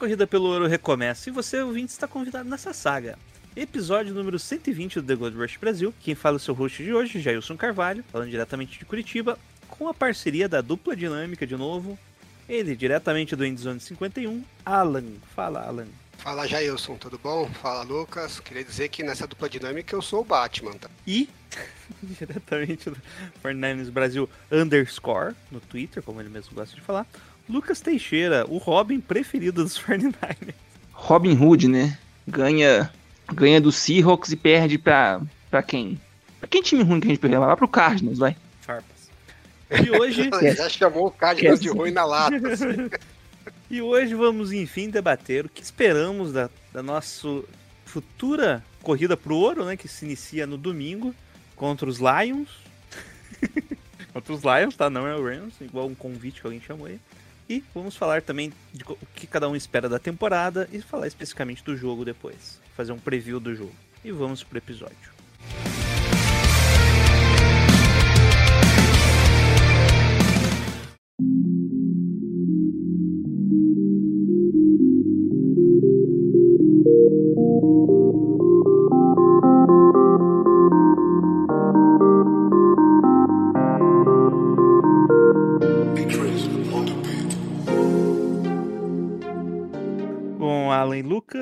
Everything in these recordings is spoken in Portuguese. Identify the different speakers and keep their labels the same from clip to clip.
Speaker 1: Corrida pelo ouro recomeça e você, ouvinte, está convidado nessa saga. Episódio número 120 do The Gold Rush Brasil. Quem fala é o seu host de hoje, Jailson Carvalho, falando diretamente de Curitiba, com a parceria da dupla dinâmica de novo. Ele, diretamente do Endzone 51, Alan. Fala, Alan.
Speaker 2: Fala Jailson, tudo bom? Fala Lucas. Queria dizer que nessa dupla dinâmica eu sou o Batman, tá?
Speaker 1: E, diretamente do 49ers Brasil underscore, no Twitter, como ele mesmo gosta de falar, Lucas Teixeira, o Robin preferido dos 49ers.
Speaker 3: Robin Hood, né? Ganha, ganha do Seahawks e perde pra, pra quem? Pra quem time ruim que a gente perdeu? Vai lá pro Cardinals, vai.
Speaker 1: Farpas. E hoje,
Speaker 2: Já chamou o Cardinals de ruim na lata. assim.
Speaker 1: e hoje vamos enfim debater o que esperamos da, da nossa futura corrida pro ouro, né? Que se inicia no domingo contra os Lions. contra os Lions, tá? Não é o Rams, igual um convite que alguém chamou aí. E vamos falar também de o que cada um espera da temporada e falar especificamente do jogo depois. Fazer um preview do jogo. E vamos pro episódio.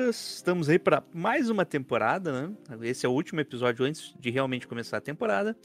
Speaker 1: Lucas, estamos aí para mais uma temporada, né? Esse é o último episódio antes de realmente começar a temporada.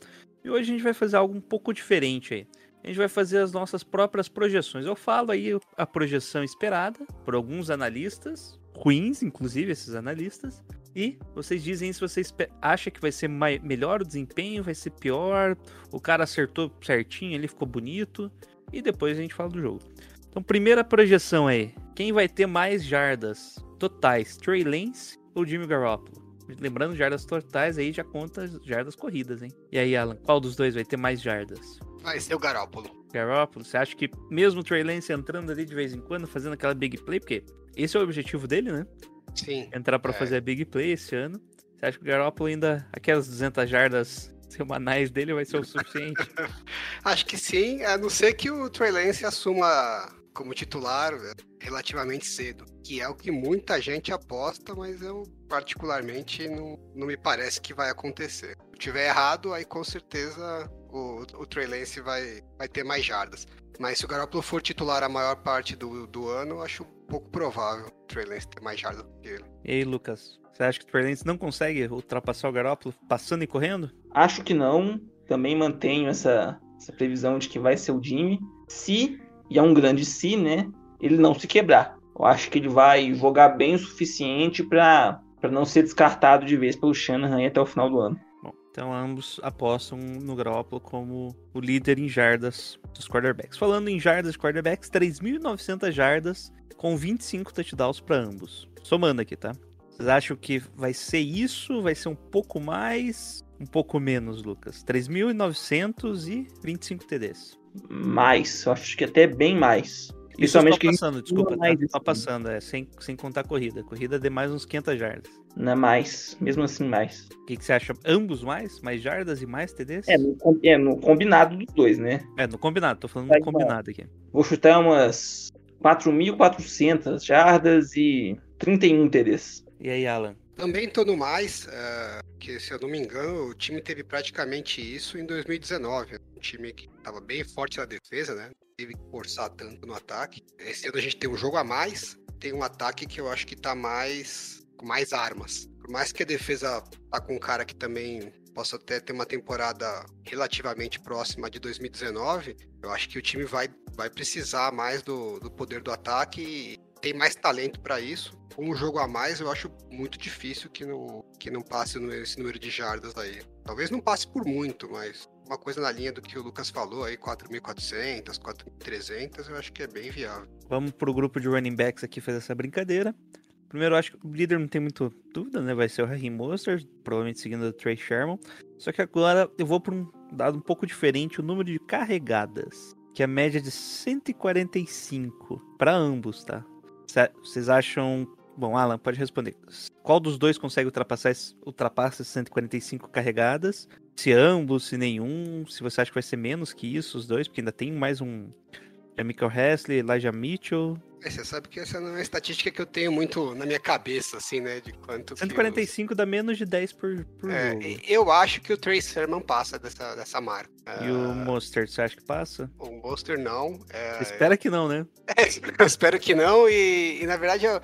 Speaker 1: E hoje a gente vai fazer algo um pouco diferente aí. A gente vai fazer as nossas próprias projeções. Eu falo aí a projeção esperada por alguns analistas, ruins, inclusive esses analistas. E vocês dizem se vocês acham que vai ser melhor o desempenho, vai ser pior, o cara acertou certinho, ele ficou bonito. E depois a gente fala do jogo. Então, primeira projeção aí. Quem vai ter mais jardas totais? Trey Lance ou Jimmy Garoppolo? Lembrando, jardas totais aí já conta jardas corridas, hein? E aí, Alan, qual dos dois vai ter mais jardas?
Speaker 2: Vai ser o Garópolo.
Speaker 1: Garoppolo, você acha que mesmo o Trey Lance entrando ali de vez em quando, fazendo aquela big play, porque esse é o objetivo dele, né?
Speaker 2: Sim.
Speaker 1: Entrar pra
Speaker 2: É.
Speaker 1: fazer a big play esse ano. Você acha que o Garoppolo ainda, aquelas 200 jardas semanais dele vai ser o suficiente?
Speaker 2: Acho que sim, a não ser que o Trey Lance assuma como titular é, relativamente cedo. Que é o que muita gente aposta, mas eu particularmente não, não me parece que vai acontecer. Se tiver errado, aí com certeza o, o Trey Lance vai, vai ter mais jardas. Mas se o Garoppolo for titular a maior parte do, do ano, eu acho pouco provável o Trey Lance ter mais jardas do que ele.
Speaker 1: e aí, Lucas, você acha que o Trey Lance não consegue ultrapassar o Garoppolo passando e correndo?
Speaker 3: Acho que não. Também mantenho essa, essa previsão de que vai ser o Jimmy. Se, e é um grande se, né? Ele não se quebrar. Eu acho que ele vai jogar bem o suficiente para não ser descartado de vez pelo Shanahan até o final do ano.
Speaker 1: Bom, então ambos apostam no Garoppolo como o líder em jardas dos quarterbacks. Falando em jardas de quarterbacks, 3.900 jardas com 25 touchdowns para ambos. Somando aqui, tá? Vocês acham que vai ser isso? Vai ser um pouco mais? Um pouco menos, Lucas? 3.900 e 25 TDs.
Speaker 3: Mais, eu acho que até bem mais.
Speaker 1: Isso
Speaker 3: Principalmente
Speaker 1: só
Speaker 3: a gente
Speaker 1: passando, desculpa, tá?
Speaker 3: mais
Speaker 1: Só
Speaker 3: esse-
Speaker 1: passando, é, sem, sem contar a corrida. Corrida de mais uns 500 jardas.
Speaker 3: não é mais, mesmo assim mais.
Speaker 1: O que, que você acha? Ambos mais? Mais jardas e mais TDs?
Speaker 3: É no, é, no combinado dos dois, né?
Speaker 1: É, no combinado, tô falando
Speaker 3: Vai
Speaker 1: no combinado aqui.
Speaker 3: Vou chutar umas 4.400 jardas e 31 TDs.
Speaker 1: E aí, Alan?
Speaker 2: Também tô no mais, é, que se eu não me engano, o time teve praticamente isso em 2019. Um time que estava bem forte na defesa, né? Teve que forçar tanto no ataque. Esse ano a gente tem um jogo a mais, tem um ataque que eu acho que tá mais com mais armas. Por mais que a defesa tá com um cara que também possa até ter uma temporada relativamente próxima de 2019, eu acho que o time vai, vai precisar mais do, do poder do ataque tem mais talento para isso. Com um jogo a mais, eu acho muito difícil que não, que não passe esse número de jardas aí. Talvez não passe por muito, mas uma coisa na linha do que o Lucas falou aí, 4.400, 4.300, eu acho que é bem viável.
Speaker 1: Vamos pro grupo de running backs aqui fazer essa brincadeira. Primeiro, eu acho que o líder não tem muita dúvida, né? Vai ser o Harry Mostert, provavelmente seguindo o Trey Sherman. Só que agora eu vou para um dado um pouco diferente, o número de carregadas, que é a média de 145 para ambos, tá? Cê- Vocês acham Bom, Alan, pode responder. Qual dos dois consegue ultrapassar, ultrapassa essas 145 carregadas? Se ambos, se nenhum, se você acha que vai ser menos que isso, os dois, porque ainda tem mais um. É Michael Hesley, Elijah Mitchell.
Speaker 2: É, Você sabe que essa não é uma estatística que eu tenho muito na minha cabeça, assim, né? De quanto. que os-
Speaker 1: 145 dá menos de 10 por, por
Speaker 2: É,
Speaker 1: jogo.
Speaker 2: eu acho que o Trace Sermon passa dessa, dessa marca.
Speaker 1: E o Mostert, você acha que passa?
Speaker 2: O Monster não. é,
Speaker 1: Espera que não, né?
Speaker 2: eu espero que não. E, e, na verdade, eu,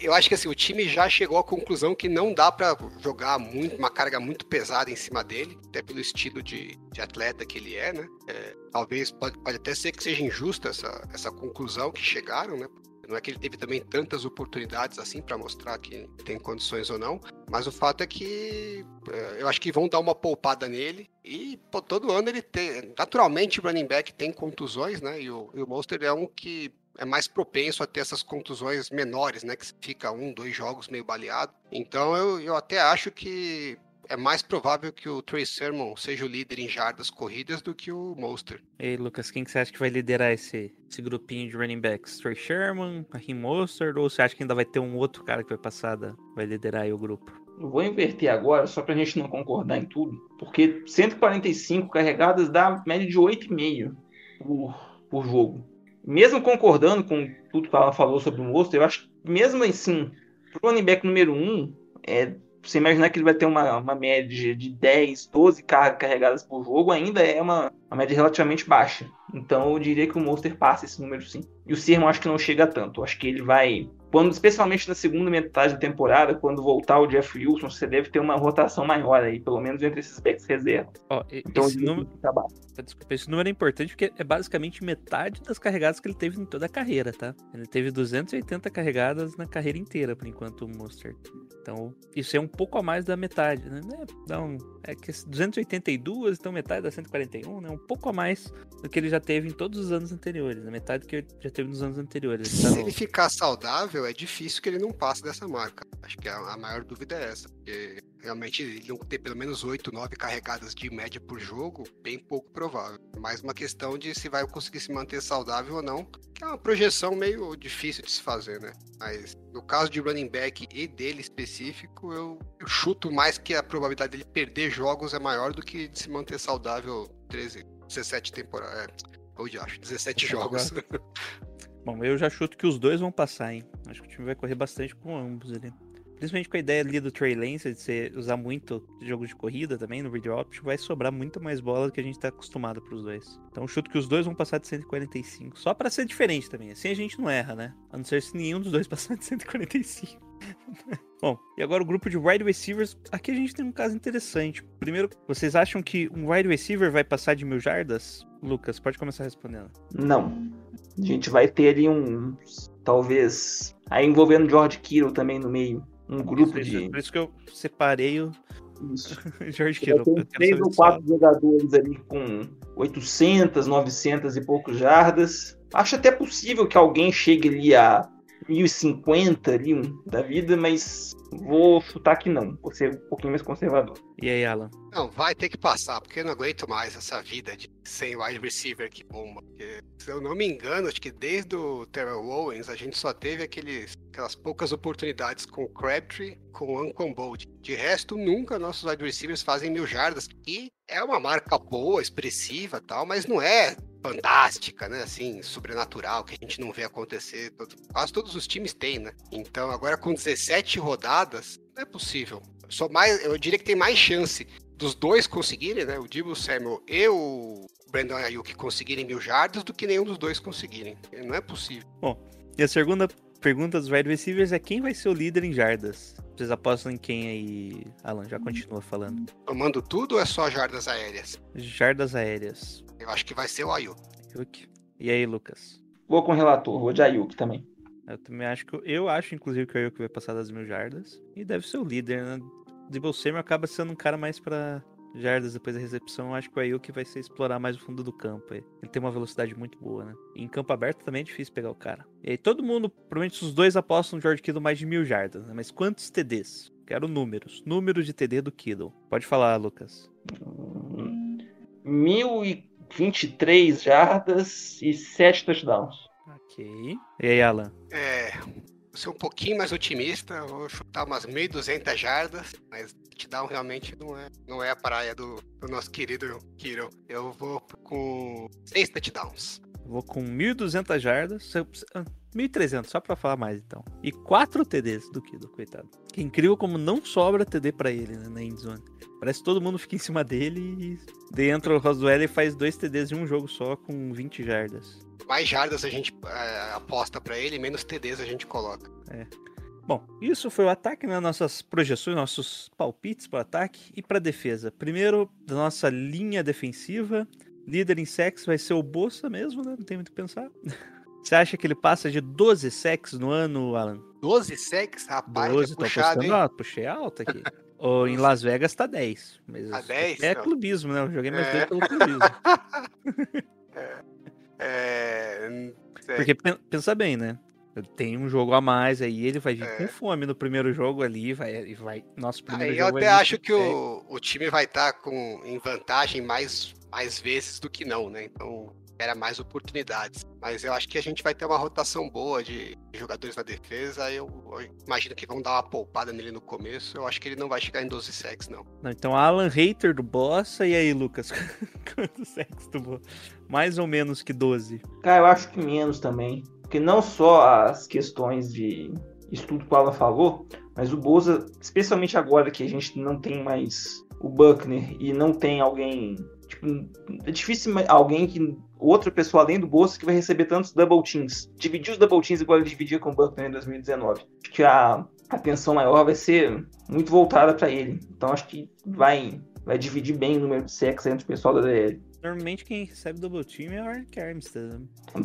Speaker 2: eu acho que assim, o time já chegou à conclusão que não dá pra jogar muito, uma carga muito pesada em cima dele, até pelo estilo de, de atleta que ele é, né? É, talvez pode, pode até ser que seja injusta essa, essa conclusão que chegaram, né? Não é que ele teve também tantas oportunidades assim pra mostrar que tem condições ou não, mas o fato é que é, eu acho que vão dar uma poupada nele e pô, todo ano ele tem. Naturalmente, o running back tem contusões, né? E o, e o Monster é um que é mais propenso a ter essas contusões menores, né? Que fica um, dois jogos meio baleado. Então eu, eu até acho que é mais provável que o Trey Sermon seja o líder em jardas corridas do que o Monster.
Speaker 1: E aí, Lucas, quem que você acha que vai liderar esse, esse grupinho de running backs? Trey Sherman, Raheem Mostert, ou você acha que ainda vai ter um outro cara que vai passar, da- vai liderar aí o grupo?
Speaker 3: Eu vou inverter agora, só pra gente não concordar em tudo, porque 145 carregadas dá média de 8,5 por, por jogo. Mesmo concordando com tudo que ela falou sobre o Monster, eu acho que mesmo assim, pro running back número 1, é, você imaginar que ele vai ter uma, uma média de 10, 12 cargas carregadas por jogo, ainda é uma, uma média relativamente baixa. Então eu diria que o Monster passa esse número sim. E o Sermon acho que não chega tanto. Acho que ele vai quando, especialmente na segunda metade da temporada, quando voltar o Jeff Wilson, você deve ter uma rotação maior aí, pelo menos entre esses backs reserva.
Speaker 1: Ó,
Speaker 3: Então,
Speaker 1: esse número,
Speaker 3: tá baixo.
Speaker 1: desculpa, esse número é importante porque é basicamente metade das carregadas que ele teve em toda a carreira, tá? Ele teve 280 carregadas na carreira inteira, por enquanto, o Mostert. Então, isso é um pouco a mais da metade, né? Né, Dá um, é que esse 282, então metade da 141, né? Um pouco a mais do que ele já teve em todos os anos anteriores, a metade do que ele já teve nos anos anteriores. Ele tá
Speaker 2: Se
Speaker 1: no-
Speaker 2: ele ficar saudável, é difícil que ele não passe dessa marca. Acho que a, maior dúvida é essa. Porque realmente ele não ter pelo menos 8, 9 carregadas de média por jogo, bem pouco provável. Mais uma questão de se vai conseguir se manter saudável ou não, que é uma projeção meio difícil de se fazer, né? Mas no caso de running back e dele específico, eu, eu chuto mais que a probabilidade dele perder jogos é maior do que de se manter saudável 13, 17 temporadas. É, ou acho, 17 jogos.
Speaker 1: Bom, eu já chuto que os dois vão passar, hein? Acho que o time vai correr bastante com ambos ali. Principalmente com a ideia ali do Trey Lance, de você usar muito jogos de corrida também no read option, vai sobrar muito mais bola do que a gente tá acostumado pros dois. Então chuto que os dois vão passar de 145. Só pra ser diferente também. Assim a gente não erra, né? A não ser se nenhum dos dois passar de 145. Bom, e agora o grupo de wide receivers. Aqui a gente tem um caso interessante. Primeiro, vocês acham que um wide receiver vai passar de mil jardas? Lucas, pode começar respondendo.
Speaker 3: Não. A gente vai ter ali um. Talvez. Aí envolvendo George Kittle também no meio. Um grupo
Speaker 1: Isso,
Speaker 3: de.
Speaker 1: Por isso que eu separei o
Speaker 3: Isso.
Speaker 1: George Kittle. quero
Speaker 3: três ou quatro jogadores ali com 800, 900 e poucos jardas. Acho até possível que alguém chegue ali a 1050 ali um, da vida, mas vou chutar que não. Vou ser um pouquinho mais conservador.
Speaker 1: E aí, Alan?
Speaker 2: Não, vai ter que passar, porque eu não aguento mais essa vida de sem wide receiver que bomba. Porque, se eu não me engano, acho que desde o Terrell Owens a gente só teve aqueles, aquelas poucas oportunidades com o Crabtree, com o Ancon Bold. De resto, nunca nossos wide receivers fazem mil jardas. E é uma marca boa, expressiva tal, mas não é fantástica, né? Assim, sobrenatural, que a gente não vê acontecer. Todo- quase todos os times têm, né? Então, agora com 17 rodadas, não é possível. Só mais, eu diria que tem mais chance dos dois conseguirem, né? O Dibu Samuel e o Brandon Ayuk conseguirem mil jardas do que nenhum dos dois conseguirem. Não é possível.
Speaker 1: E a segunda pergunta dos wide receivers é quem vai ser o líder em jardas? Vocês apostam em quem aí, Alan? Já continua falando.
Speaker 2: Tomando tudo ou é só jardas aéreas?
Speaker 1: Jardas aéreas.
Speaker 2: Eu acho que vai ser o Ayuk.
Speaker 1: Ayuk. E aí, Lucas?
Speaker 3: Vou com o relator, vou de Ayuk também.
Speaker 1: Eu também acho que. Eu acho, inclusive, que o Ayuk vai passar das mil jardas. E deve ser o líder, né? Debo Samuel acaba sendo um cara mais pra jardas depois da recepção, eu acho que o Ayuk vai ser explorar mais o fundo do campo. aí. Ele tem uma velocidade muito boa, né? E em campo aberto também é difícil pegar o cara. E aí todo mundo, provavelmente os dois apostam no George Kittle mais de mil jardas, né? Mas quantos TDs? Quero números. Números de TD do Kittle. Pode falar, Lucas.
Speaker 3: Hum, 1023 jardas e 7 touchdowns.
Speaker 1: Ok. E aí, Alan?
Speaker 2: É, vou ser um pouquinho mais otimista, vou chutar umas 1.200 jardas, mas touchdown realmente não é, não é a praia do, do nosso querido Kiro. Eu vou com 6 touchdowns.
Speaker 1: Vou com 1.200 jardas. Se eu- se- ah, 1.300, só pra falar mais então. E 4 TDs do Kittle, coitado. Que é incrível como não sobra TD pra ele né, na endzone. Parece que todo mundo fica em cima dele e daí entra o Roswell e faz dois TDs em um jogo só com 20 jardas.
Speaker 2: Mais jardas a gente é, aposta pra ele, menos TDs a gente coloca.
Speaker 1: Bom, isso foi o ataque, né? Nossas projeções, nossos palpites para ataque e para defesa. Primeiro, da nossa linha defensiva, líder em sacks vai ser o Bolsa mesmo, né? Não tem muito o que pensar. Você acha que ele passa de 12 sacks no ano, Alan?
Speaker 2: 12 sacks, rapaz,
Speaker 1: 12,
Speaker 2: é
Speaker 1: tô
Speaker 2: puxado,
Speaker 1: apostando alto, puxei alto aqui. Ou em Las Vegas tá 10. Mas
Speaker 2: Tá 10,
Speaker 1: É
Speaker 2: não.
Speaker 1: clubismo, né? Eu joguei mais
Speaker 2: É.
Speaker 1: dois pelo clubismo.
Speaker 2: É, é,
Speaker 1: Porque pen- pensa bem, né? Tem um jogo a mais aí, ele vai vir
Speaker 2: É.
Speaker 1: com fome no primeiro jogo ali, vai, e vai. Nosso primeiro
Speaker 2: Aí eu
Speaker 1: jogo
Speaker 2: até
Speaker 1: vai vir
Speaker 2: acho que o, o time vai estar com em vantagem mais, mais vezes do que não, né? Então era mais oportunidades. Mas eu acho que a gente vai ter uma rotação boa de jogadores na defesa. Eu, eu imagino que vão dar uma poupada nele no começo. Eu acho que ele não vai chegar em 12 sacks, não.
Speaker 1: Não, então, Alan Hater do Bossa, e aí, Lucas? Quantos sacks tu? Mais ou menos que 12.
Speaker 3: Cara, eu acho que menos também. Porque não só as questões de estudo que o Alan falou, mas o Boza, especialmente agora que a gente não tem mais o Buckner e não tem alguém. Tipo, é difícil alguém que. Outra pessoa além do Boza que vai receber tantos double teams. Dividir os double teams igual ele dividia com o Buckner em 2019. Acho que a atenção maior vai ser muito voltada para ele. Então acho que vai, vai dividir bem o número de sacks entre o pessoal da DL.
Speaker 1: Normalmente quem recebe double team é o Eric Armstead. né?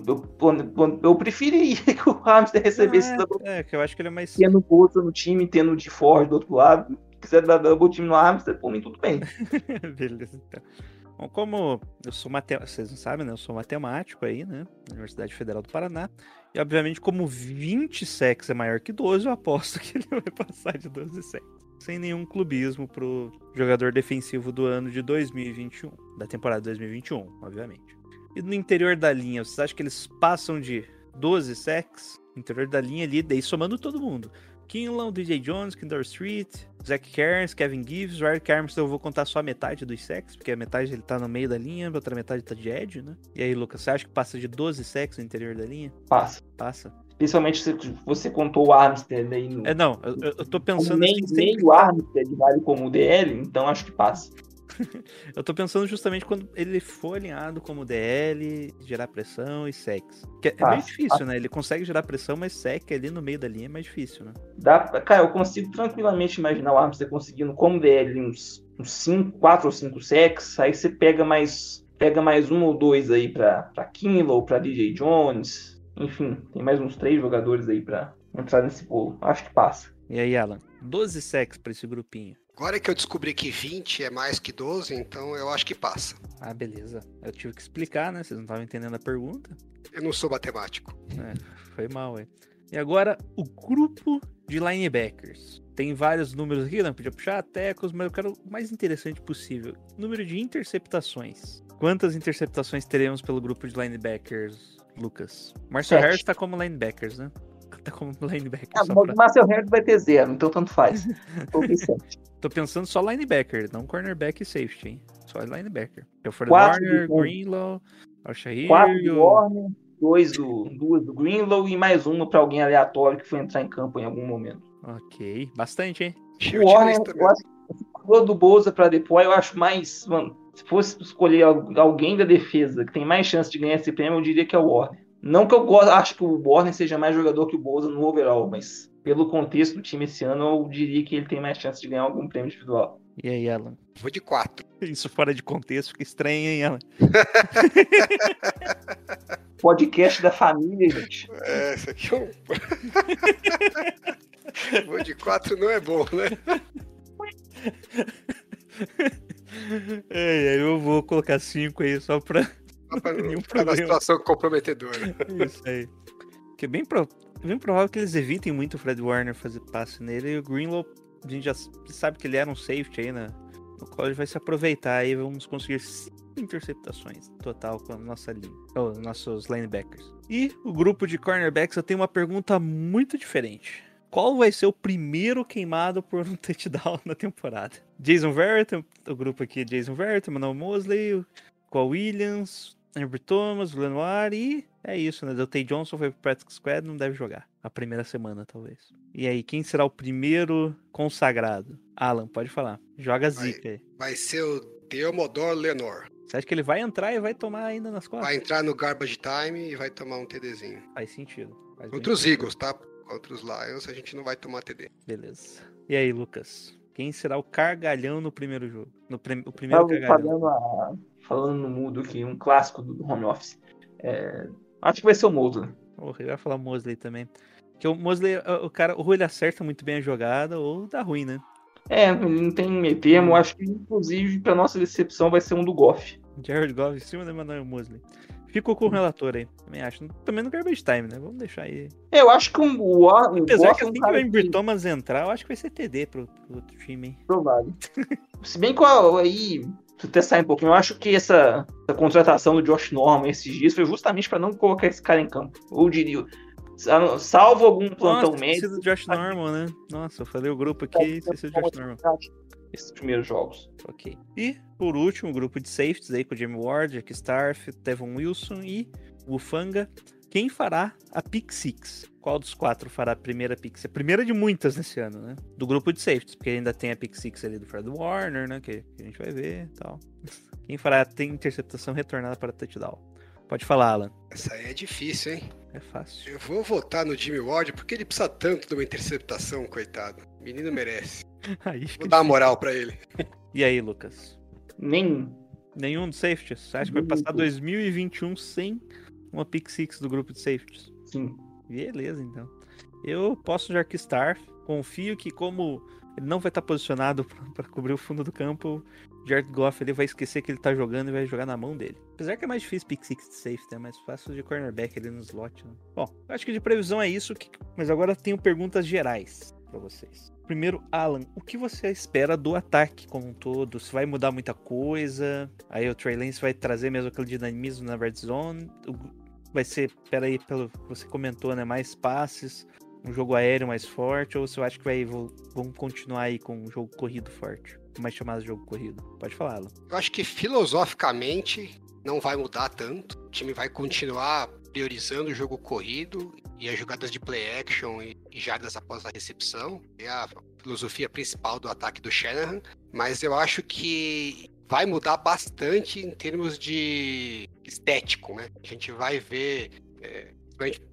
Speaker 3: Eu, eu, eu preferiria que o Hamster recebesse
Speaker 1: Não,
Speaker 3: double
Speaker 1: é, que eu acho que ele é mais.
Speaker 3: tendo o Bolsa no time, tendo o de Ford do outro lado. Se quiser dar double time no Hamster, por mim tudo bem.
Speaker 1: Beleza, então. Bom, como eu sou matemático, vocês não sabem, né? Eu sou matemático aí, né? Na Universidade Federal do Paraná. E, obviamente, como 20 sacks é maior que 12, eu aposto que ele vai passar de 12 sacks. Sem nenhum clubismo pro jogador defensivo do ano de 2021. Da temporada 2021, obviamente. E no interior da linha, vocês acham que eles passam de 12 sacks? Interior da linha ali, daí somando todo mundo. Kinlan, DJ Jones, Kindor Street, Zach Cairns, Kevin Gibbs, o Eric Armstead eu vou contar só a metade dos sacks, porque a metade ele tá no meio da linha, a outra metade tá de edge, né? E aí, Lucas, você acha que passa de 12 sacks no interior da linha?
Speaker 3: Passa.
Speaker 1: Passa.
Speaker 3: Especialmente se você contou o Armstead aí no.
Speaker 1: É, não, eu, eu- tô pensando
Speaker 3: nem,
Speaker 1: assim,
Speaker 3: nem
Speaker 1: sempre-
Speaker 3: o Armstead vale como DL, então acho que passa.
Speaker 1: Eu tô pensando justamente quando ele for alinhado como DL, gerar pressão e sex. Que é, é meio difícil, né? Ele consegue gerar pressão, mas sec ali no meio da linha é mais difícil, né?
Speaker 3: Dá, cara, eu consigo tranquilamente imaginar o Armstead conseguindo como DL uns 5, 4 ou 5 sacks, aí você pega mais pega mais um ou dois aí pra, pra Kinlow, pra DJ Jones, enfim, tem mais uns três jogadores aí pra entrar nesse bolo. Acho que passa.
Speaker 1: E aí, Alan? 12 sex pra esse grupinho.
Speaker 2: Agora que eu descobri que 20 é mais que 12, então eu acho que passa.
Speaker 1: Ah, beleza. Eu tive que explicar, né? Vocês não estavam entendendo a pergunta.
Speaker 2: Eu não sou matemático.
Speaker 1: É, foi mal, é. E agora, o grupo de linebackers. Tem vários números aqui, não podia puxar tecos, mas eu quero o mais interessante possível. Número de interceptações. Quantas interceptações teremos pelo grupo de linebackers, Lucas? Marcel. Harris tá como linebackers, né? Tá como linebacker.
Speaker 3: Ah,
Speaker 1: só
Speaker 3: o
Speaker 1: pra-
Speaker 3: Marcel Harris vai ter zero, então tanto faz.
Speaker 1: Tô pensando só linebacker, não cornerback e safety, hein? Só linebacker. Eu for
Speaker 3: Quatro
Speaker 1: Warner, Greenlaw, Alshahir
Speaker 3: Quatro do. Warner, dois do, duas do Greenlow e mais uma pra alguém aleatório que foi entrar em campo em algum momento.
Speaker 1: Ok, bastante, hein?
Speaker 3: O Warner, eu acho que do Bolsa pra depois, eu acho mais. Mano, se fosse escolher al- alguém da defesa que tem mais chance de ganhar esse prêmio, eu diria que é o Warner. Não que eu gosto, acho que o Warner seja mais jogador que o Bolsa no overall, mas pelo contexto do time esse ano, eu diria que ele tem mais chance de ganhar algum prêmio individual.
Speaker 1: E aí, Alan?
Speaker 2: Vou de 4.
Speaker 1: Isso fora de contexto fica estranho, hein, Alan?
Speaker 3: Podcast da família, gente.
Speaker 2: É, esse aqui é um. Vou de 4 não é bom, né?
Speaker 1: É, eu vou colocar cinco aí só pra.
Speaker 2: Não
Speaker 1: Nenhum problema.
Speaker 2: situação comprometedora.
Speaker 1: Isso aí. Que é bem, pro... é bem provável que eles evitem muito o Fred Warner fazer passe nele. E o Greenlow, a gente já sabe que ele era um safety aí, né? No qual ele vai se aproveitar aí. Vamos conseguir cinco interceptações total com a nossa linha. Ou nossos linebackers. E o grupo de cornerbacks, eu tenho uma pergunta muito diferente. Qual vai ser o primeiro queimado por um touchdown na temporada? Jason Verrett, o grupo aqui é Jason Verrett, Manuel Mosley, Qual Williams, Amber Thomas, Lenoir e é isso, né? Deltay Johnson foi pro Practice Squad, não deve jogar. A primeira semana, talvez. E aí, quem será o primeiro consagrado? Alan, pode falar. Joga zica aí.
Speaker 2: Vai ser o Theodore Lenor.
Speaker 1: Você acha que ele vai entrar e vai tomar ainda nas costas?
Speaker 2: Vai entrar no garbage time e vai tomar um TDzinho.
Speaker 1: Faz sentido. Faz
Speaker 2: Contra os
Speaker 1: sentido.
Speaker 2: Eagles, tá? Contra os Lions a gente não vai tomar TD.
Speaker 1: Beleza. E aí, Lucas? Quem será o cargalhão no primeiro jogo? No prim- o primeiro
Speaker 3: Tava
Speaker 1: cargalhão.
Speaker 3: falando, a- falando no mudo aqui, um clássico do home office. É, acho que vai ser o Mosley.
Speaker 1: Eu ia falar Mosley também. Porque o Mosley, o o cara, ou ele acerta muito bem a jogada, ou dá ruim, né?
Speaker 3: É, ele não tem meio termo. Acho que, inclusive, para nossa decepção, vai ser um do Goff.
Speaker 1: Jared Goff em cima do Emmanuel Mosley. Ficou com o relator aí. Também acho. Também no garbage time, né? Vamos deixar aí.
Speaker 3: É, eu acho que o, o, o
Speaker 1: Apesar
Speaker 3: Goff
Speaker 1: que
Speaker 3: é um
Speaker 1: assim que o
Speaker 3: que-
Speaker 1: Thomas entrar, eu acho que vai ser TD pro, pro outro time, hein?
Speaker 3: provável. Se bem que aí, sair um pouquinho, eu acho que essa, essa contratação do Josh Norman esses dias foi justamente para não colocar esse cara em campo. Ou diria, sa- salvo algum plantão
Speaker 1: Nossa, esqueci do Josh Norman, né? Nossa, eu falei o grupo aqui e esqueci do Josh Norman.
Speaker 3: Esses primeiros jogos.
Speaker 1: Ok. E, por último, o grupo de safeties aí com o Jamie Ward, Jack Starf, Devon Wilson e Wufanga. Quem fará a pick six? Qual dos quatro fará a primeira pick six? A primeira de muitas nesse ano, né? Do grupo de safeties, porque ainda tem a pick six ali do Fred Warner, né? Que, que a gente vai ver e tal. Quem fará a tem interceptação retornada para touchdown? Pode falar, Alan.
Speaker 2: Essa aí é difícil, hein?
Speaker 1: É fácil.
Speaker 2: Eu vou votar no Jimmy Ward porque ele precisa tanto de uma interceptação, coitado. O menino merece.
Speaker 1: Aí fica
Speaker 2: Vou dar moral pra ele.
Speaker 1: E aí, Lucas?
Speaker 3: Nem.
Speaker 1: Nenhum dos safeties? Você acha que vai passar 2021 sem uma pick six do grupo de safeties?
Speaker 3: Sim.
Speaker 1: Beleza, então. Eu posso de Arkstar. Confio que, como ele não vai estar posicionado para cobrir o fundo do campo, Jared Goff ele vai esquecer que ele tá jogando e vai jogar na mão dele. Apesar que é mais difícil pick six de safety, é mais fácil de cornerback ali no slot. Né? Bom, acho que de previsão é isso. que- Mas agora tenho perguntas gerais para vocês. Primeiro, Alan, o que você espera do ataque como um todo? Se vai mudar muita coisa? Aí o Trey Lance vai trazer mesmo aquele dinamismo na red zone? O- Vai ser, peraí, pelo que você comentou, né? Mais passes, um jogo aéreo mais forte? Ou você acha que vai, vão continuar aí com um jogo corrido forte? Mais chamado de jogo corrido? Pode falar, Alan.
Speaker 2: Eu acho que filosoficamente não vai mudar tanto. O time vai continuar priorizando o jogo corrido e as jogadas de play action e e jardas após a recepção. É a filosofia principal do ataque do Shanahan. Mas eu acho que vai mudar bastante em termos de estético, né? A gente vai ver. é,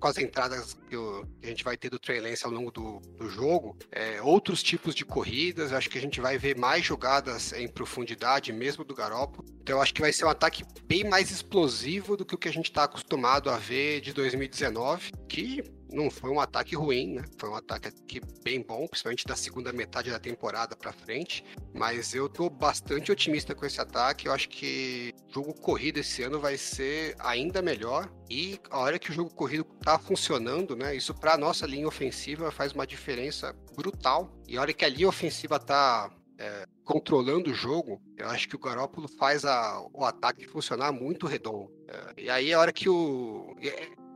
Speaker 2: com as entradas que, o- que a gente vai ter do Trey Lance ao longo do, do jogo, é, outros tipos de corridas, acho que a gente vai ver mais jogadas em profundidade, mesmo do Garoppolo. Então acho que vai ser um ataque bem mais explosivo do que o que a gente está acostumado a ver de 2019, que não foi um ataque ruim, né? Foi um ataque bem bom, principalmente da segunda metade da temporada para frente. Mas eu tô bastante otimista com esse ataque. Eu acho que o jogo corrido esse ano vai ser ainda melhor. E a hora que o jogo corrido tá funcionando, né? Isso para nossa linha ofensiva faz uma diferença brutal. E a hora que a linha ofensiva tá é, controlando o jogo, eu acho que o Garópolo faz a- o ataque funcionar muito redondo. É, e aí a hora que o.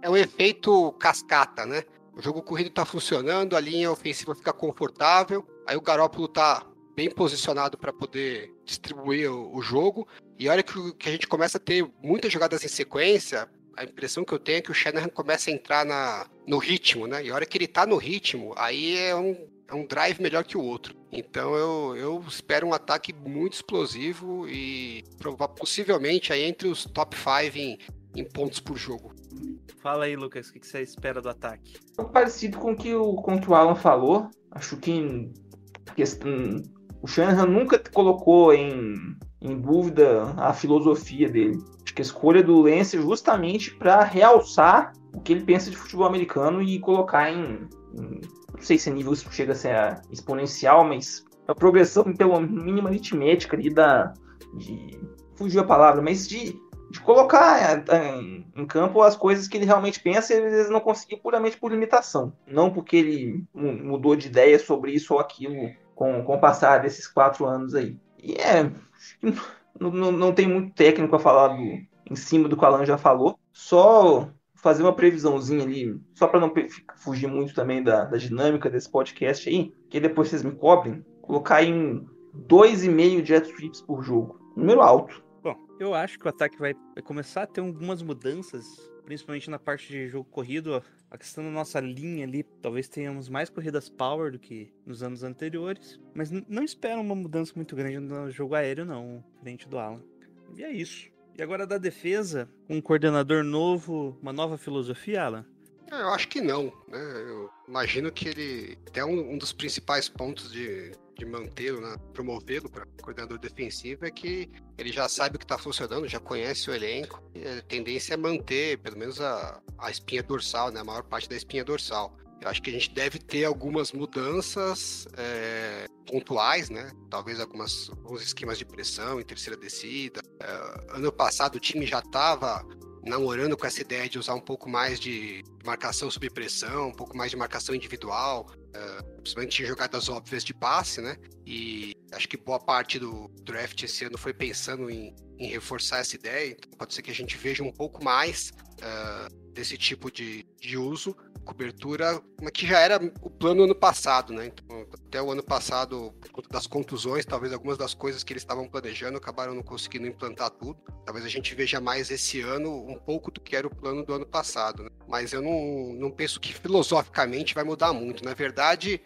Speaker 2: é um efeito cascata, né? O jogo corrido tá funcionando, a linha ofensiva fica confortável, aí o Garópolo tá bem posicionado para poder distribuir o, o jogo. E a hora que, que a gente começa a ter muitas jogadas em sequência, a impressão que eu tenho é que o Shanahan começa a entrar na, no ritmo, né? E a hora que ele tá no ritmo, aí é um, é um drive melhor que o outro. Então eu, eu espero um ataque muito explosivo e possivelmente aí entre os top 5 em, em pontos por jogo.
Speaker 1: Fala aí, Lucas, o que você espera do ataque?
Speaker 3: Parecido com que o, com que o Alan falou. Acho que o Shanahan nunca colocou em, em dúvida a filosofia dele. Acho que a escolha do Lance é justamente para realçar o que ele pensa de futebol americano e colocar em, em- não sei se a nível chega a ser exponencial, mas a progressão pelo mínimo aritmética ali da, de. Fugiu a palavra, mas de, de colocar é, em, em campo as coisas que ele realmente pensa e às vezes não conseguiu puramente por limitação. Não porque ele mu- mudou de ideia sobre isso ou aquilo com, com o passar desses quatro anos aí. E é. Não, não, tem muito técnico a falar do, em cima do que o Alan já falou. Só fazer uma previsãozinha ali, só para não fugir muito também da, da dinâmica desse podcast aí, que depois vocês me cobrem, colocar em 2,5 jet sweeps por jogo. Número alto.
Speaker 1: Eu acho que o ataque vai, começar a ter algumas mudanças, principalmente na parte de jogo corrido. A questão da nossa linha ali, talvez tenhamos mais corridas power do que nos anos anteriores. Mas não espero uma mudança muito grande no jogo aéreo, não, frente do Alan. E é isso. E agora da defesa, um coordenador novo, uma nova filosofia, Alan?
Speaker 2: É, Eu acho que não, né? Eu imagino que ele. Até um, um dos principais pontos de, de mantê-lo, né? promovê-lo para coordenador defensivo é que ele já sabe o que está funcionando, já conhece o elenco. A tendência é manter, pelo menos, a, a espinha dorsal, né? A maior parte da espinha dorsal. Eu acho que a gente deve ter algumas mudanças é, pontuais, né? Talvez algumas, alguns esquemas de pressão em terceira descida. É, ano passado o time já estava namorando com essa ideia de usar um pouco mais de marcação sob pressão, um pouco mais de marcação individual, uh, principalmente jogadas óbvias de passe, né? E acho que boa parte do draft esse ano foi pensando em, em reforçar essa ideia, então pode ser que a gente veja um pouco mais uh, desse tipo de, de uso, cobertura, que já era o plano ano passado, né? Então, até o ano passado, por conta das contusões, talvez algumas das coisas que eles estavam planejando acabaram não conseguindo implantar tudo. Talvez a gente veja mais esse ano um pouco do que era o plano do ano passado, né? Mas eu não, não penso que filosoficamente vai mudar muito. Na verdade,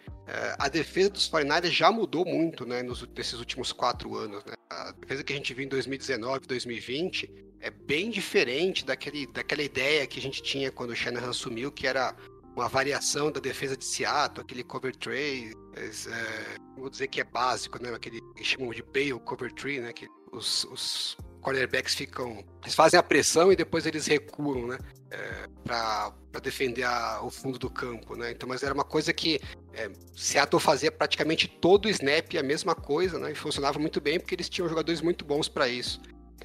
Speaker 2: a defesa dos 49ers já mudou muito, né, nos, nesses últimos quatro anos, né? A defesa que a gente viu em 2019, 2020 é bem diferente daquele, daquela ideia que a gente tinha quando o Shanahan assumiu, que era uma variação da defesa de Seattle, aquele cover tree, é, vou dizer que é básico, né? Aquele que chamam de bail cover tree, né? Que os, os cornerbacks ficam, eles fazem a pressão e depois eles recuam, né? É, para defender a, o fundo do campo, né? Então, mas era uma coisa que é, Seattle fazia praticamente todo o snap a mesma coisa, né? E funcionava muito bem porque eles tinham jogadores muito bons para isso.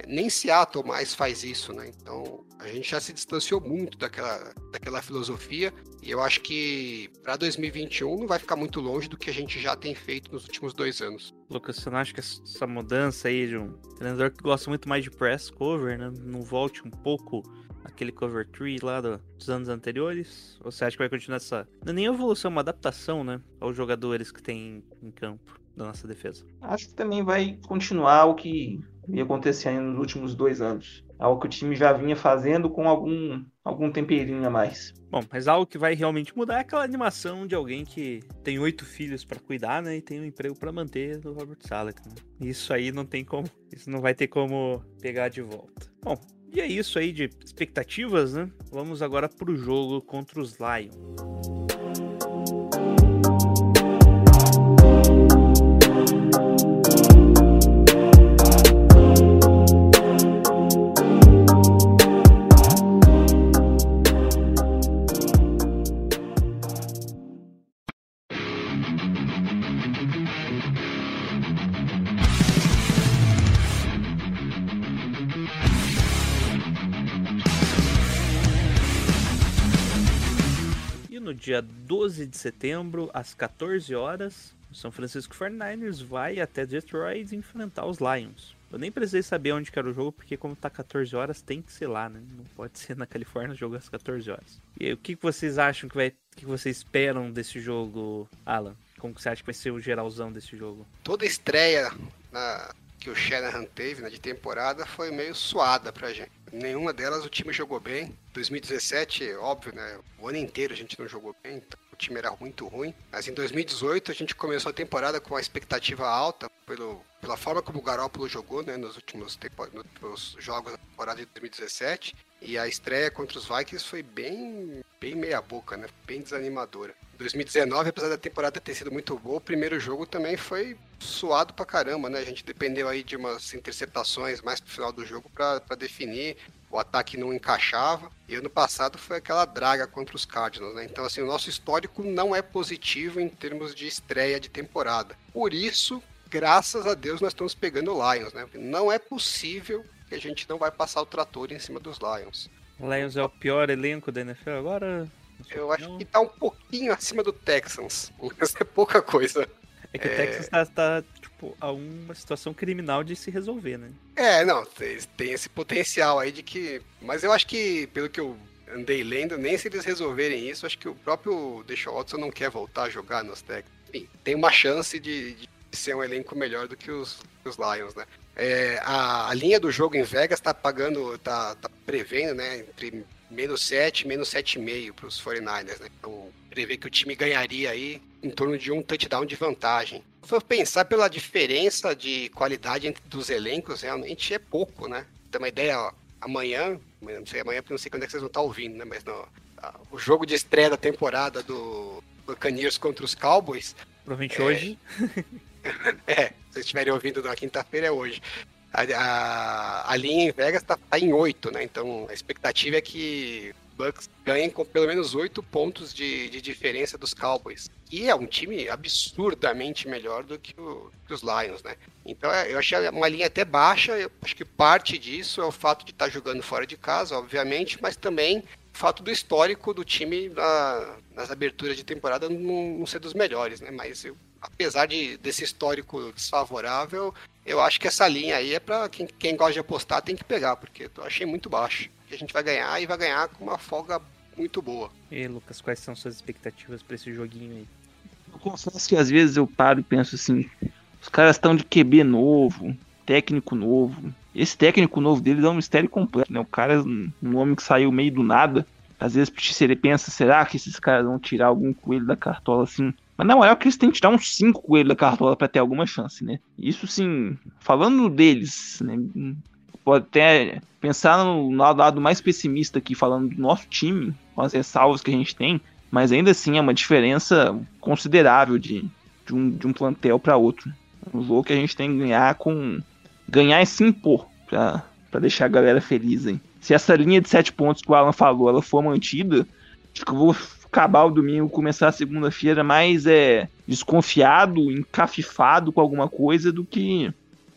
Speaker 2: Nem Seattle mais faz isso, né? Então a gente já se distanciou muito daquela, daquela filosofia e eu acho que para 2021 não vai ficar muito longe do que a gente já tem feito nos últimos dois anos.
Speaker 1: Lucas, você não acha que essa mudança aí de um treinador que gosta muito mais de press cover, né? Não volte um pouco aquele cover tree lá do, dos anos anteriores? Ou você acha que vai continuar essa. Não é nem evolução, uma adaptação, né? Aos jogadores que tem em campo da nossa defesa.
Speaker 3: Acho que também vai continuar o que ia acontecendo nos últimos dois anos. Algo que o time já vinha fazendo com algum, algum temperinho a mais.
Speaker 1: Bom, mas algo que vai realmente mudar é aquela animação de alguém que tem oito filhos para cuidar, né? E tem um emprego para manter do Robert Salek. Né? Isso aí não tem como. Isso não vai ter como pegar de volta. Bom, e é isso aí de expectativas, né? Vamos agora pro jogo contra os Lions. Dia 12 de setembro, às 14 horas, o São Francisco 49ers vai até Detroit enfrentar os Lions. Eu nem precisei saber onde que era o jogo, porque como tá 14 horas, tem que ser lá, né? Não pode ser na Califórnia o jogo às 14 horas. E aí, o que, vocês acham que vai. O que vocês esperam desse jogo, Alan? Como que você acha que vai ser o geralzão desse jogo?
Speaker 2: Toda estreia na, que o Shanahan teve né, de temporada foi meio suada pra gente. Nenhuma delas o time jogou bem. 2017, óbvio, né? O ano inteiro a gente não jogou bem, então o time era muito ruim. Mas em 2018 a gente começou a temporada com uma expectativa alta pelo, pela forma como o Garoppolo jogou, né? Nos últimos nos jogos da temporada de 2017. E a estreia contra os Vikings foi bem, bem meia boca, né? Bem desanimadora. 2019, apesar da temporada ter sido muito boa, o primeiro jogo também foi suado pra caramba, né? A gente dependeu aí de umas interceptações mais pro final do jogo para definir. O ataque não encaixava. E ano passado foi aquela draga contra os Cardinals, né? Então, assim, o nosso histórico não é positivo em termos de estreia de temporada. Por isso, graças a Deus nós estamos pegando o Lions, né? Não é possível que a gente não vai passar o trator em cima dos Lions.
Speaker 1: O Lions é o pior elenco da NFL agora?
Speaker 2: Eu acho que tá um pouquinho acima do Texans, mas é pouca coisa.
Speaker 1: É que o Texas tá, tá, tipo, a uma situação criminal de se resolver, né?
Speaker 2: É, não, tem, tem esse potencial aí de que. Mas eu acho que, pelo que eu andei lendo, nem se eles resolverem isso, acho que o próprio Deshaun Watson não quer voltar a jogar nos Texans. Enfim, tem uma chance de, de ser um elenco melhor do que os, que os Lions, né? É, a, a, linha do jogo em Vegas tá pagando, tá, tá prevendo, né, entre menos 7 menos 7,5 para os 49ers, né? Então, prevê que o time ganharia aí em torno de um touchdown de vantagem. Se for pensar pela diferença de qualidade entre dos elencos, realmente é pouco, né? Tem uma ideia, ó, amanhã, não sei amanhã porque não sei quando é que vocês vão estar ouvindo, né? Mas no, o jogo de estreia da temporada do Buccaneers contra os Cowboys.
Speaker 1: Provavelmente é... hoje.
Speaker 2: é, se vocês estiverem ouvindo na quinta-feira é hoje. A, a, a, linha em Vegas está tá em 8, né? Então a expectativa é que Bucks ganhem com pelo menos 8 pontos de, de diferença dos Cowboys. E é um time absurdamente melhor do que, o, que os Lions, né? Então é, eu achei uma linha até baixa. Eu acho que parte disso é o fato de estar tá jogando fora de casa, obviamente, mas também o fato do histórico do time na, nas aberturas de temporada não, não ser dos melhores, né? Mas eu, apesar de, desse histórico desfavorável, eu acho que essa linha aí é para quem, quem gosta de apostar tem que pegar, porque eu achei muito baixo. Que a gente vai ganhar e vai ganhar com uma folga muito boa.
Speaker 1: E Lucas, quais são suas expectativas para esse joguinho aí?
Speaker 3: Eu confesso que às vezes eu paro e penso assim: os caras estão de QB novo, técnico novo. Esse técnico novo deles é um mistério completo, né? O cara é um homem que saiu meio do nada. Às vezes você pensa, será que esses caras vão tirar algum coelho da cartola assim? Mas na moral que eles têm que tirar uns 5 coelhos da cartola para ter alguma chance, né? Isso sim, falando deles, né? Pode até pensar no lado mais pessimista aqui, falando do nosso time, com as ressalvas que a gente tem, mas ainda assim é uma diferença considerável de, de, um, de um plantel para outro. Um jogo que a gente tem que ganhar com. ganhar e se impor pra deixar a galera feliz, hein? Se essa linha de 7 pontos que o Alan falou ela for mantida, acho que eu vou acabar o domingo, começar a segunda-feira mais é desconfiado, encafifado com alguma coisa do que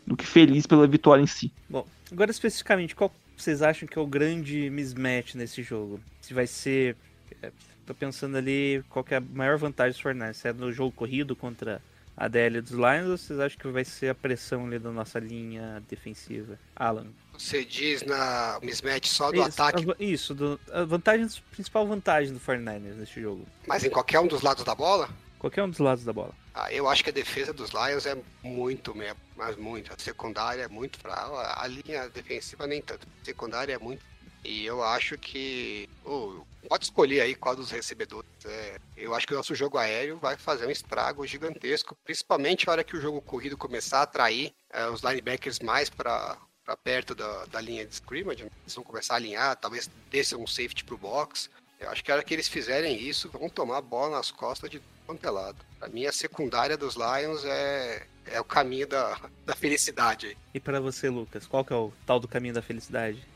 Speaker 3: do que feliz pela vitória em si.
Speaker 1: Bom, agora especificamente, qual vocês acham que é o grande mismatch nesse jogo? Se vai ser é, tô pensando ali qual é a maior vantagem dos Fortnite, se é no jogo corrido contra a DL dos Lions ou vocês acham que vai ser a pressão ali da nossa linha defensiva? Alan.
Speaker 2: Você diz na mismatch só do isso, ataque.
Speaker 1: A, isso, do, a vantagem, a principal vantagem do 49ers nesse jogo.
Speaker 2: Mas em qualquer um dos lados da bola?
Speaker 1: Qualquer um dos lados da bola.
Speaker 2: Ah, eu acho que a defesa dos Lions é muito mesmo, mas muito. A secundária é muito fraca. A linha defensiva nem tanto. A secundária é muito. E eu acho que. Oh, pode escolher aí qual dos recebedores. É, eu acho que o nosso jogo aéreo vai fazer um estrago gigantesco, principalmente a hora que o jogo corrido começar a atrair é, os linebackers mais para para perto da, da linha de scrimmage, eles vão começar a alinhar, talvez desça um safety pro box. Eu acho que a hora que eles fizerem isso, vão tomar a bola nas costas de quanto é lado. Pra mim, a secundária dos Lions é, é o caminho da, da felicidade.
Speaker 1: E para você, Lucas, qual que é o tal do caminho da felicidade?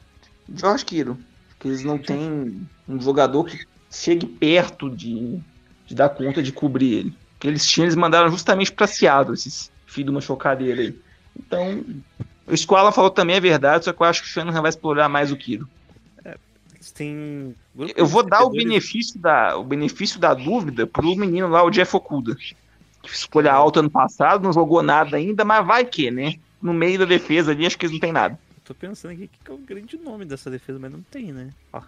Speaker 3: Josh Kiro. Que eles não têm um jogador que chegue perto de, de dar conta de cobrir ele. Que eles tinham, eles mandaram justamente pra Seattle, esses filhos de uma chocadeira aí. Então, o Squala falou também é verdade, só que eu acho que o Shanahan vai explorar mais o Kiro.
Speaker 1: É, tem...
Speaker 3: Eu vou dar o benefício da, o benefício da dúvida pro menino lá, o Jeff Okuda. Que escolha alta ano passado, não jogou nada ainda, mas vai que, né? No meio da defesa ali, acho que eles não tem nada.
Speaker 1: Tô pensando aqui que é o grande nome dessa defesa, mas não tem, né? Ó,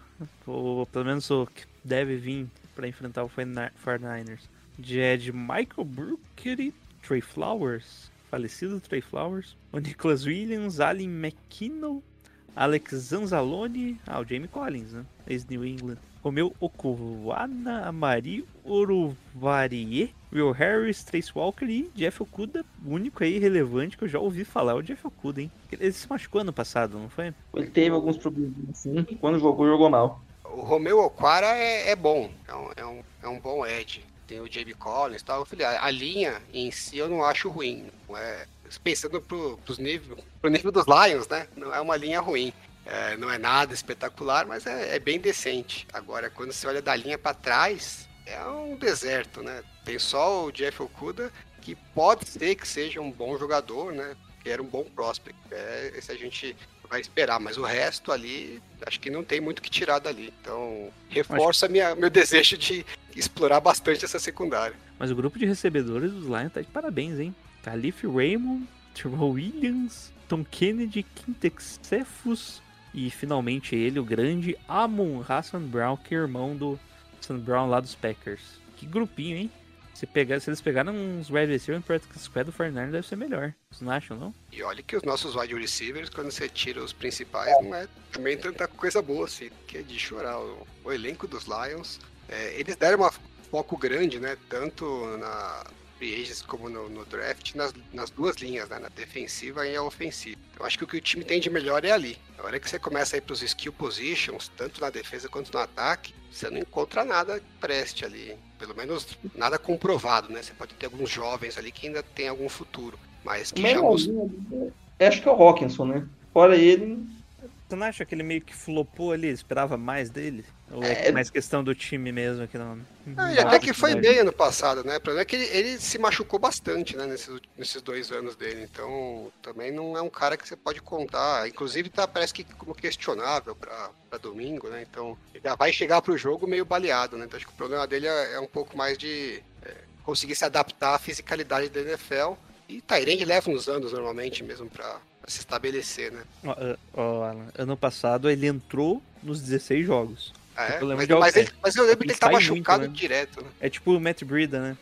Speaker 1: ou, pelo menos o que deve vir para enfrentar o 49ers. De, é de Michael Brooker e Trey Flowers falecido Trey Flowers, o Nicholas Williams, Allen McKinnon, Alex Zanzalone, ah, o Jamie Collins, né? Ex-New England. Romeu Okuwana, Amari Uruvarie, Will Harris, Trace Walker e Jeff Okuda, o único aí relevante que eu já ouvi falar, é o Jeff Okuda, hein? Ele se machucou ano passado, não foi?
Speaker 3: Ele teve alguns problemas assim, quando jogou, jogou mal.
Speaker 2: O Romeu Okwara é, é bom, é um, é, um, é um bom edge tem o Jamie Collins e tal. Eu falei, a, a, linha em si eu não acho ruim. Não é, pensando pro, pros nível, pro nível dos Lions, né? Não é uma linha ruim. É, não é nada espetacular, mas é, é, bem decente. Agora, quando você olha da linha para trás, é um deserto, né? Tem só o Jeff Okuda, que pode ser que seja um bom jogador, né? Que era um bom prospect. É, esse a gente vai esperar, mas o resto ali, acho que não tem muito o que tirar dali. Então, reforça minha, meu desejo de explorar bastante essa secundária.
Speaker 1: Mas o grupo de recebedores dos Lions tá de parabéns, hein? Calif Raymond, Terrell Williams, Tom Kennedy, Quintex Cephus e finalmente ele, o grande Amon Hassan Brown, que é irmão do Hassan Brown lá dos Packers. Que grupinho, hein? Se, pegar, se eles pegaram uns wide receivers no practice squad do Fernando deve ser melhor. Vocês não acham, não?
Speaker 2: E olha que os nossos wide receivers, quando você tira os principais, não é também tanta coisa boa assim, que é de chorar. O, o elenco dos Lions, é, eles deram um foco grande, né? Tanto na free agents como no, no draft, nas, nas duas linhas, né? Na defensiva e na ofensiva. Eu acho que o que o time tem de melhor é ali. Na hora que você começa a ir pros skill positions, tanto na defesa quanto no ataque, você não encontra nada preste ali. Pelo menos nada comprovado, né? Você pode ter alguns jovens ali que ainda tem algum futuro. Mas que já
Speaker 3: ali, Acho que é o Hawkinson, né? Fora ele,
Speaker 1: Você não acha que ele meio que flopou ali? Esperava mais dele? Ou é,
Speaker 3: É.
Speaker 1: mais questão do time mesmo que não.
Speaker 2: Ah, e até que foi bem ano passado, né? O problema é que ele, ele se machucou bastante, né? Nesses, nesses dois anos dele. Então, também não é um cara que você pode contar. Inclusive, tá, parece que como questionável pra, pra domingo, né? Então, ele já vai chegar pro jogo meio baleado, né? Então, acho que o problema dele é, é um pouco mais de é, conseguir se adaptar à fisicalidade da NFL. E Tyrande leva uns anos, normalmente, mesmo pra, pra se estabelecer, né?
Speaker 1: Ó, Alan, ano passado ele entrou nos 16 jogos.
Speaker 2: Ah, é?
Speaker 1: Eu
Speaker 2: Mas, mas ele- mas eu lembro que
Speaker 1: ele
Speaker 2: tá
Speaker 1: sai muito,
Speaker 2: machucado
Speaker 1: né?
Speaker 2: direto, né?
Speaker 1: É tipo o Matt Breida, né?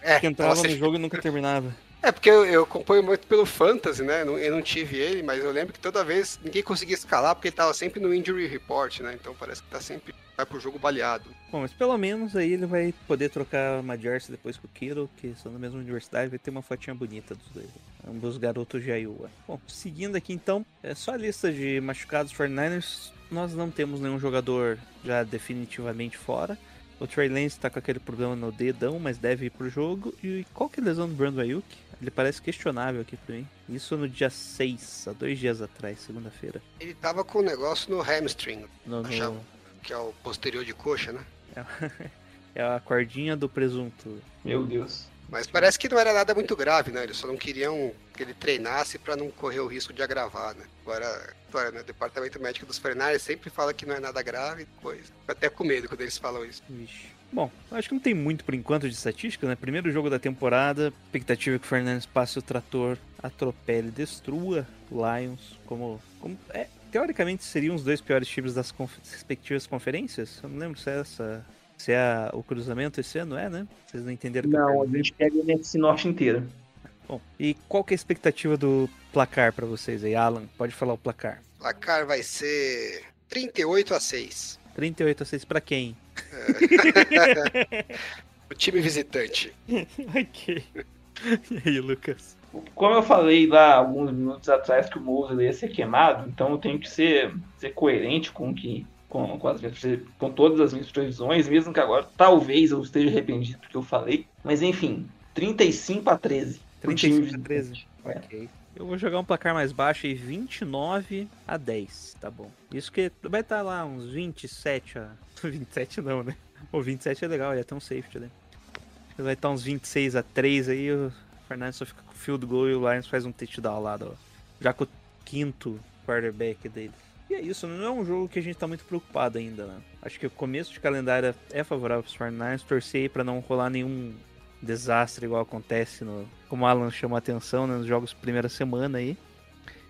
Speaker 2: É,
Speaker 1: Que entrava no jogo e nunca terminava.
Speaker 2: É, porque eu, eu acompanho muito pelo Fantasy, né? Não- Eu não tive ele, mas eu lembro que toda vez ninguém conseguia escalar porque ele tava sempre no Injury Report, né? Então parece que tá sempre. Vai pro jogo baleado.
Speaker 1: Bom, mas pelo menos aí ele vai poder trocar uma jersey depois com o Kiro, que são da mesma universidade, vai ter uma fotinha bonita dos dois. Ambos garotos de Iowa. Bom, seguindo aqui então, é só a lista de machucados 49ers. Nós não temos nenhum jogador já definitivamente fora. O Trey Lance tá com aquele problema no dedão, mas deve ir pro jogo. E qual que é a lesão do Brandon Ayuk? Ele parece questionável aqui pra mim. Isso no dia 6, há dois dias atrás, segunda-feira.
Speaker 2: Ele tava com um negócio no hamstring,
Speaker 1: No, no-
Speaker 2: Achava. que é o posterior de coxa, né?
Speaker 1: É a cordinha do presunto.
Speaker 3: meu Deus.
Speaker 2: Mas parece que não era nada muito grave, né? Eles só não queriam que ele treinasse pra não correr o risco de agravar, né? Agora, claro, né? o departamento médico dos Fernandes sempre fala que não é nada grave, coisa. Fico até com medo quando eles falam isso.
Speaker 1: Bom, acho que não tem muito por enquanto de estatística, né? Primeiro jogo da temporada, expectativa é que o Fernandes passe o trator, atropele, destrua Lions, como, como é, teoricamente seriam os dois piores times das respectivas conferências. Eu não lembro se é essa, se é o cruzamento esse ano, é, né? Vocês não entenderam? o
Speaker 3: Não, a gente pega o NFC Norte inteira.
Speaker 1: Bom, e qual que é a expectativa do placar pra vocês aí, Alan? Pode falar o placar.
Speaker 2: O placar vai ser 38 a 6.
Speaker 1: 38 a 6 pra quem?
Speaker 2: O time visitante.
Speaker 1: ok. E aí, Lucas?
Speaker 3: Como eu falei lá alguns minutos atrás que o Mosley ia ser queimado, então eu tenho que ser, ser coerente com que com, com, as minhas com todas as minhas previsões, mesmo que agora talvez eu esteja arrependido do que eu falei. Mas enfim, 35 a 13. pro time
Speaker 1: 35 a 13.
Speaker 3: visitante. É.
Speaker 1: Ok. Eu vou jogar um placar mais baixo aí, 29 a 10, tá bom. Isso que vai estar lá uns 27 a... 27 não, né? O 27 é legal, ia ter um safety, né? Vai estar uns 26 a 3 aí, o Fernandes só fica com field goal e o Lions faz um touchdown lá, ó. já com o quinto quarterback dele. E é isso, não é um jogo que a gente tá muito preocupado ainda, né? Acho que o começo de calendário é favorável pros 49ers, torcer pra não rolar nenhum desastre igual acontece no. Como o Alan chamou a atenção né, nos jogos primeira semana aí.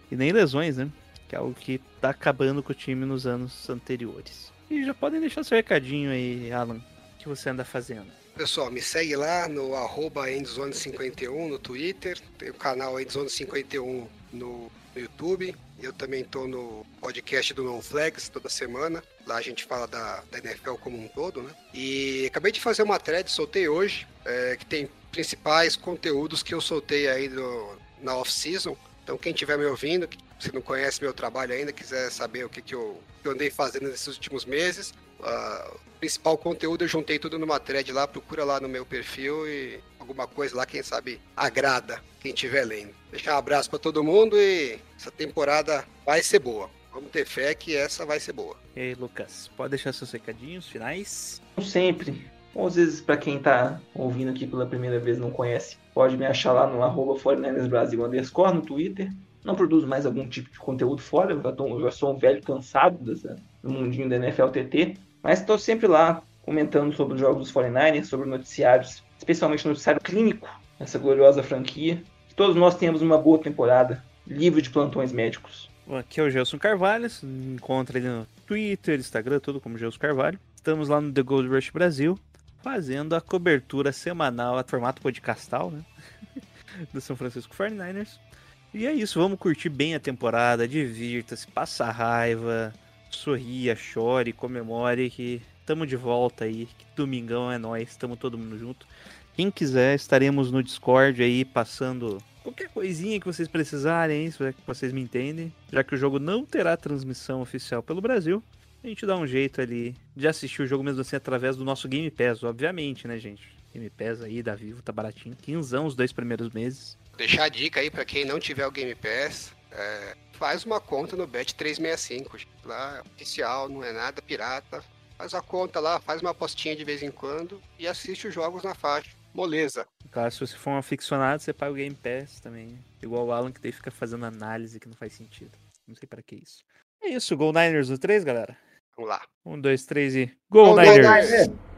Speaker 1: E nem lesões, né? Que é algo que tá acabando com o time nos anos anteriores. E já podem deixar seu recadinho aí, Alan. Que você anda fazendo?
Speaker 2: Pessoal, me segue lá no arroba endzone51 no Twitter, tem o canal endzone51 no no YouTube. Eu também tô no podcast do Non Flags toda semana. Lá a gente fala da, da NFL como um todo, né? E acabei de fazer uma thread, soltei hoje, é, que tem principais conteúdos que eu soltei aí do, na off-season. Então quem estiver me ouvindo, se não conhece meu trabalho ainda, quiser saber o que, que, eu, que eu andei fazendo nesses últimos meses, o principal conteúdo eu juntei tudo numa thread lá, procura lá no meu perfil e alguma coisa lá, quem sabe agrada quem estiver lendo. Deixar um abraço para todo mundo e essa temporada vai ser boa. Vamos ter fé que essa vai ser boa.
Speaker 1: E aí, Lucas, pode deixar seus recadinhos finais?
Speaker 3: Como sempre, Ou às vezes, para quem tá ouvindo aqui pela primeira vez não conhece, pode me achar lá no arroba 49 Brasil underscore no Twitter. Não produzo mais algum tipo de conteúdo fora, eu já, tô, eu já sou um velho cansado dessa, do mundinho da NFL TT. Mas estou sempre lá comentando sobre os jogos dos 49ers, sobre noticiários, especialmente noticiário clínico, essa gloriosa franquia. Que todos nós tenhamos uma boa temporada, livre de plantões médicos.
Speaker 1: Aqui é o Gelson Carvalho, encontra ele no Twitter, Instagram, tudo como Gelson Carvalho. Estamos lá no The Gold Rush Brasil, fazendo a cobertura semanal a formato podcastal, né? do São Francisco 49ers. E é isso, vamos curtir bem a temporada, divirta-se, passa raiva, sorria, chore, comemore que estamos de volta aí, que domingão é nós, estamos todo mundo junto. Quem quiser, estaremos no Discord aí passando qualquer coisinha que vocês precisarem, isso é vocês me entendem. Já que o jogo não terá transmissão oficial pelo Brasil, a gente dá um jeito ali de assistir o jogo mesmo assim através do nosso Game Pass, obviamente, né, gente? Game Pass aí da Vivo tá baratinho, 15 os dois primeiros meses.
Speaker 2: Deixar a dica aí pra quem não tiver o Game Pass, é, faz uma conta no Bet365. gente. Lá oficial, não é nada pirata. Faz a conta lá, faz uma apostinha de vez em quando e assiste os jogos na faixa. Moleza.
Speaker 1: Claro, se você for um aficionado, você paga o Game Pass também. Igual o Alan, que daí fica fazendo análise que não faz sentido. Não sei pra que isso. É isso, Gol Niners no 3, galera.
Speaker 2: Vamos lá.
Speaker 1: Um, dois, três e. Gol
Speaker 2: Go
Speaker 1: Niners!
Speaker 2: Niners!